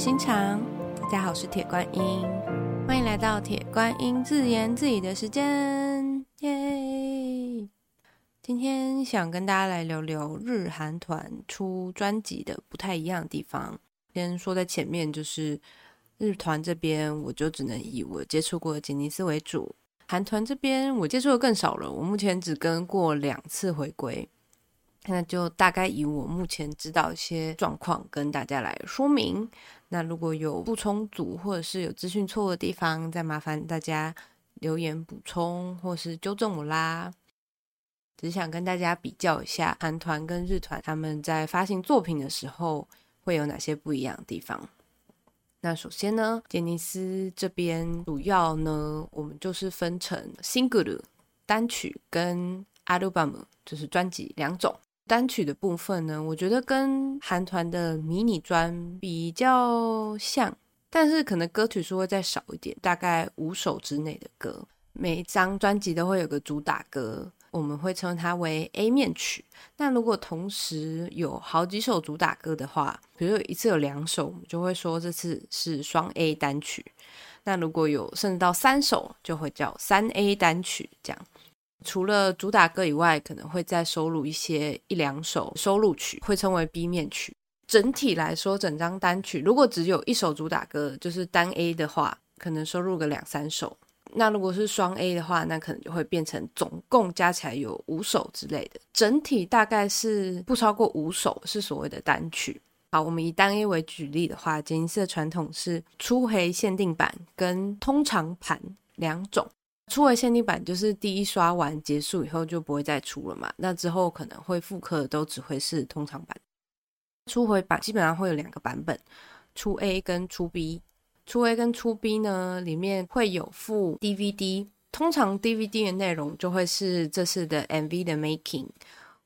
心肠，大家好，我是铁观音，欢迎来到铁观音自言自语的时间，耶！今天想跟大家来聊聊日韩团出专辑的不太一样的地方。先说在前面，就是日团这边，我就只能以我接触过的杰尼斯为主；韩团这边，我接触的更少了，我目前只跟过两次回归。那就大概以我目前知道一些状况跟大家来说明。那如果有不充足或者是有资讯错误的地方，再麻烦大家留言补充或是纠正我啦。只想跟大家比较一下韩团跟日团他们在发行作品的时候会有哪些不一样的地方。那首先呢，杰尼斯这边主要呢，我们就是分成 single 单曲跟 album 就是专辑两种。单曲的部分呢，我觉得跟韩团的迷你专比较像，但是可能歌曲数会再少一点，大概五首之内的歌。每张专辑都会有个主打歌，我们会称它为 A 面曲。那如果同时有好几首主打歌的话，比如一次有两首，我们就会说这次是双 A 单曲。那如果有甚至到三首，就会叫三 A 单曲这样。除了主打歌以外，可能会再收录一些一两首收录曲，会称为 B 面曲。整体来说，整张单曲如果只有一首主打歌，就是单 A 的话，可能收录个两三首。那如果是双 A 的话，那可能就会变成总共加起来有五首之类的。整体大概是不超过五首是所谓的单曲。好，我们以单 A 为举例的话，杰尼斯的传统是初回限定版跟通常盘两种。初回限定版就是第一刷完结束以后就不会再出了嘛，那之后可能会复刻都只会是通常版。初回版基本上会有两个版本，初 A 跟初 B。初 A 跟初 B 呢，里面会有附 DVD，通常 DVD 的内容就会是这次的 MV 的 making，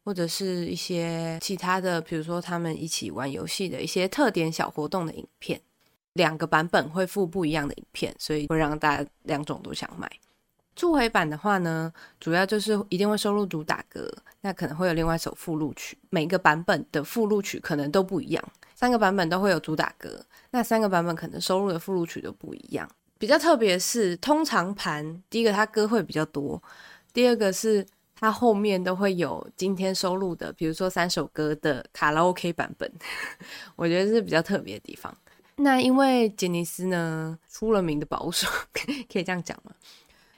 或者是一些其他的，比如说他们一起玩游戏的一些特点小活动的影片。两个版本会附不一样的影片，所以会让大家两种都想买。初回版的话呢，主要就是一定会收录主打歌，那可能会有另外一首附录曲。每个版本的附录曲可能都不一样，三个版本都会有主打歌，那三个版本可能收录的附录曲都不一样。比较特别是通常盘，第一个它歌会比较多，第二个是它后面都会有今天收录的，比如说三首歌的卡拉 OK 版本，我觉得是比较特别的地方。那因为杰尼斯呢出了名的保守，可以这样讲吗？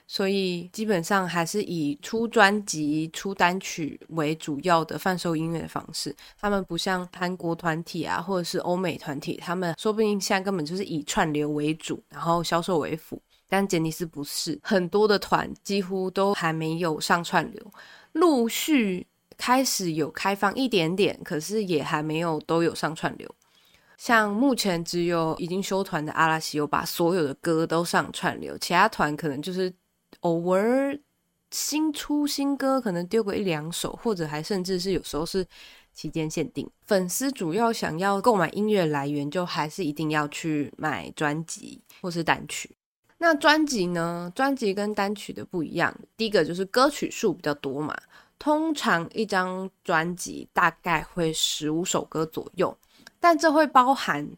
所以基本上还是以出专辑、出单曲为主要的贩售音乐的方式。他们不像韩国团体啊，或者是欧美团体，他们说不定现在根本就是以串流为主，然后销售为辅。但杰尼斯不是，很多的团几乎都还没有上串流，陆续开始有开放一点点，可是也还没有都有上串流。像目前只有已经休团的阿拉西有把所有的歌都上串流，其他团可能就是。偶尔新出新歌，可能丢过一两首，或者还甚至是有时候是期间限定。粉丝主要想要购买音乐来源，就还是一定要去买专辑或是单曲。那专辑呢？专辑跟单曲的不一样，第一个就是歌曲数比较多嘛。通常一张专辑大概会十五首歌左右，但这会包含。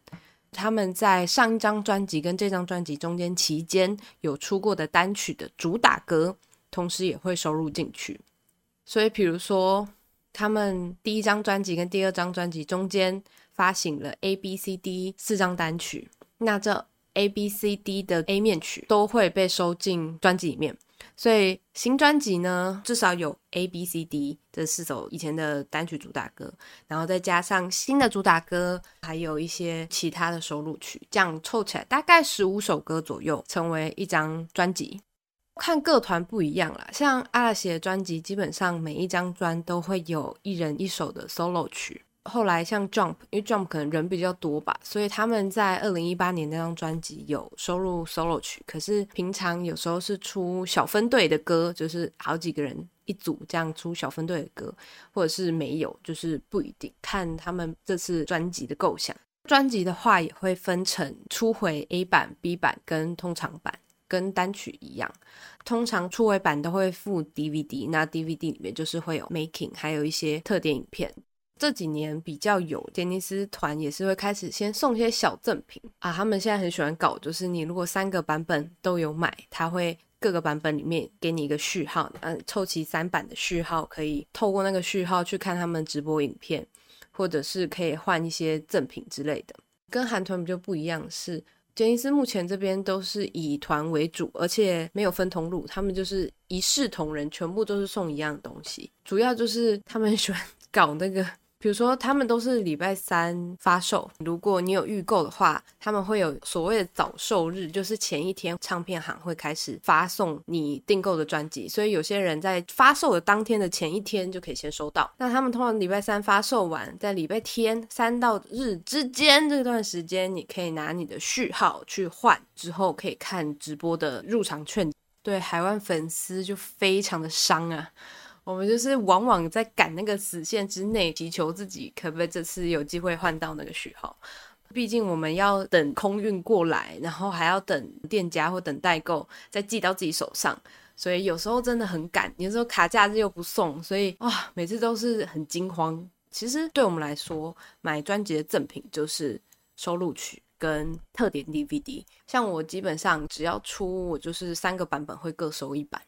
他们在上一张专辑跟这张专辑中间期间有出过的单曲的主打歌，同时也会收入进去。所以，比如说他们第一张专辑跟第二张专辑中间发行了 A、B、C、D 四张单曲，那这 A、B、C、D 的 A 面曲都会被收进专辑里面。所以新专辑呢，至少有 A B C D 这四首以前的单曲主打歌，然后再加上新的主打歌，还有一些其他的收录曲，这样凑起来大概十五首歌左右，成为一张专辑。看各团不一样啦，像阿拉西的专辑，基本上每一张专都会有一人一首的 solo 曲。后来像 Jump，因为 Jump 可能人比较多吧，所以他们在二零一八年那张专辑有收录 solo 曲。可是平常有时候是出小分队的歌，就是好几个人一组这样出小分队的歌，或者是没有，就是不一定看他们这次专辑的构想。专辑的话也会分成初回 A 版、B 版跟通常版，跟单曲一样。通常初回版都会附 DVD，那 DVD 里面就是会有 making，还有一些特点影片。这几年比较有杰尼斯团也是会开始先送一些小赠品啊，他们现在很喜欢搞，就是你如果三个版本都有买，他会各个版本里面给你一个序号，嗯，凑齐三版的序号，可以透过那个序号去看他们直播影片，或者是可以换一些赠品之类的。跟韩团比较不一样是，杰尼斯目前这边都是以团为主，而且没有分通路，他们就是一视同仁，全部都是送一样的东西，主要就是他们喜欢搞那个。比如说，他们都是礼拜三发售。如果你有预购的话，他们会有所谓的早售日，就是前一天唱片行会开始发送你订购的专辑，所以有些人在发售的当天的前一天就可以先收到。那他们通常礼拜三发售完，在礼拜天三到日之间这段时间，你可以拿你的序号去换，之后可以看直播的入场券。对海外粉丝就非常的伤啊。我们就是往往在赶那个死线之内，祈求自己可不可以这次有机会换到那个序号。毕竟我们要等空运过来，然后还要等店家或等代购再寄到自己手上，所以有时候真的很赶。有时候卡假日又不送，所以哇，每次都是很惊慌。其实对我们来说，买专辑的赠品就是收录曲跟特点 DVD。像我基本上只要出，我就是三个版本会各收一版。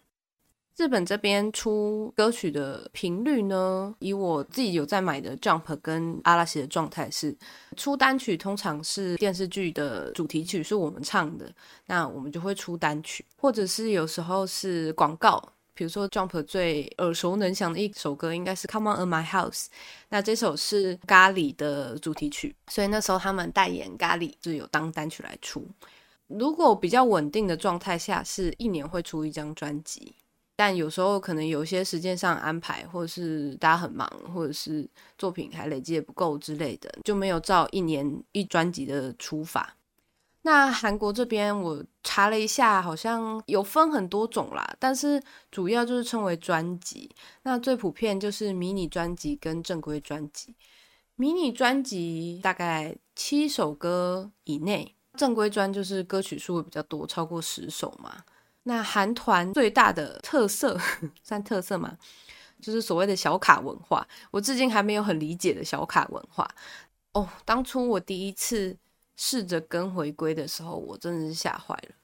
日本这边出歌曲的频率呢，以我自己有在买的 Jump 跟阿拉西的状态是，出单曲通常是电视剧的主题曲是我们唱的，那我们就会出单曲，或者是有时候是广告，比如说 Jump 最耳熟能详的一首歌应该是 Come on in my house，那这首是咖喱的主题曲，所以那时候他们代言咖喱就有当单曲来出。如果比较稳定的状态下，是一年会出一张专辑。但有时候可能有些时间上安排，或者是大家很忙，或者是作品还累积的不够之类的，就没有照一年一专辑的出法。那韩国这边我查了一下，好像有分很多种啦，但是主要就是称为专辑。那最普遍就是迷你专辑跟正规专辑。迷你专辑大概七首歌以内，正规专就是歌曲数会比较多，超过十首嘛。那韩团最大的特色算特色吗？就是所谓的小卡文化，我至今还没有很理解的小卡文化。哦，当初我第一次试着跟回归的时候，我真的是吓坏了。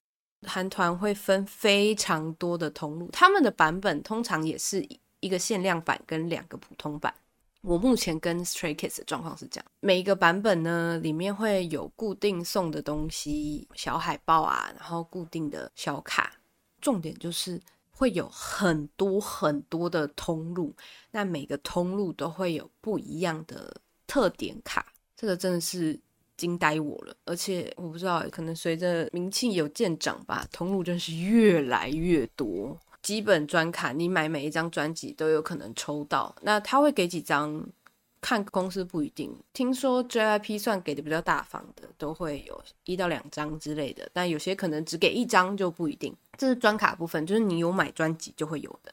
韩团会分非常多的通路，他们的版本通常也是一个限量版跟两个普通版。我目前跟 Stray Kids 的状况是这样，每一个版本呢，里面会有固定送的东西，小海报啊，然后固定的小卡。重点就是会有很多很多的通路，那每个通路都会有不一样的特点卡，这个真的是惊呆我了。而且我不知道，可能随着名气有渐长吧，通路真是越来越多。基本专卡，你买每一张专辑都有可能抽到，那他会给几张？看公司不一定，听说 JYP 算给的比较大方的，都会有一到两张之类的，但有些可能只给一张就不一定。这是专卡部分，就是你有买专辑就会有的。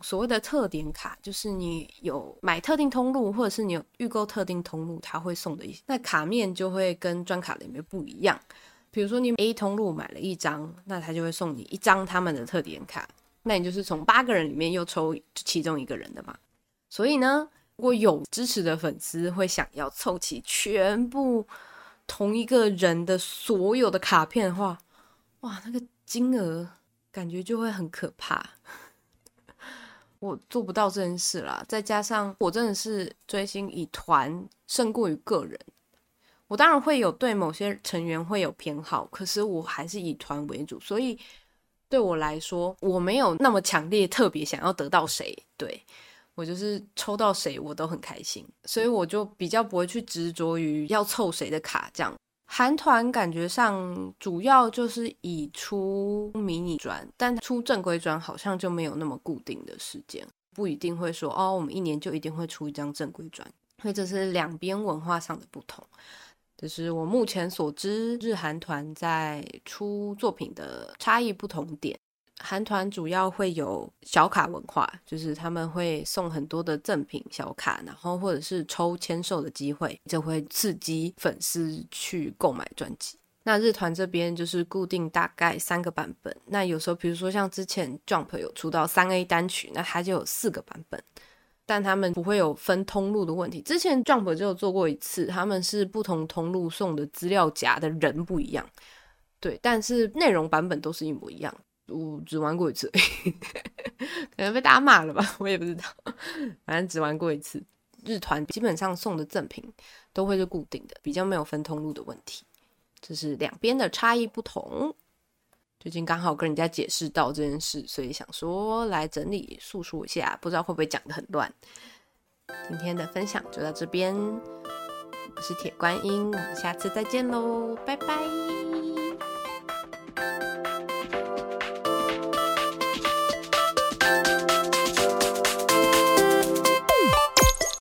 所谓的特点卡，就是你有买特定通路，或者是你有预购特定通路，他会送的一些。那卡面就会跟专卡里面不一样。比如说你 A 通路买了一张，那他就会送你一张他们的特点卡，那你就是从八个人里面又抽其中一个人的嘛。所以呢。如果有支持的粉丝会想要凑齐全部同一个人的所有的卡片的话，哇，那个金额感觉就会很可怕。我做不到这件事啦，再加上我真的是追星以团胜过于个人。我当然会有对某些成员会有偏好，可是我还是以团为主，所以对我来说，我没有那么强烈特别想要得到谁。对。我就是抽到谁我都很开心，所以我就比较不会去执着于要凑谁的卡这样。韩团感觉上主要就是以出迷你专，但出正规专好像就没有那么固定的时间，不一定会说哦，我们一年就一定会出一张正规专，所以这是两边文化上的不同。这是我目前所知日韩团在出作品的差异不同点。韩团主要会有小卡文化，就是他们会送很多的赠品小卡，然后或者是抽签售的机会，就会刺激粉丝去购买专辑。那日团这边就是固定大概三个版本，那有时候比如说像之前 Jump 有出到三 A 单曲，那它就有四个版本。但他们不会有分通路的问题。之前 Jump 就有做过一次，他们是不同通路送的资料夹的人不一样，对，但是内容版本都是一模一样。我只玩过一次，可能被大家骂了吧，我也不知道。反正只玩过一次。日团基本上送的赠品都会是固定的，比较没有分通路的问题。这是两边的差异不同。最近刚好跟人家解释到这件事，所以想说来整理诉说一下，不知道会不会讲的很乱。今天的分享就到这边，我是铁观音，我们下次再见喽，拜拜。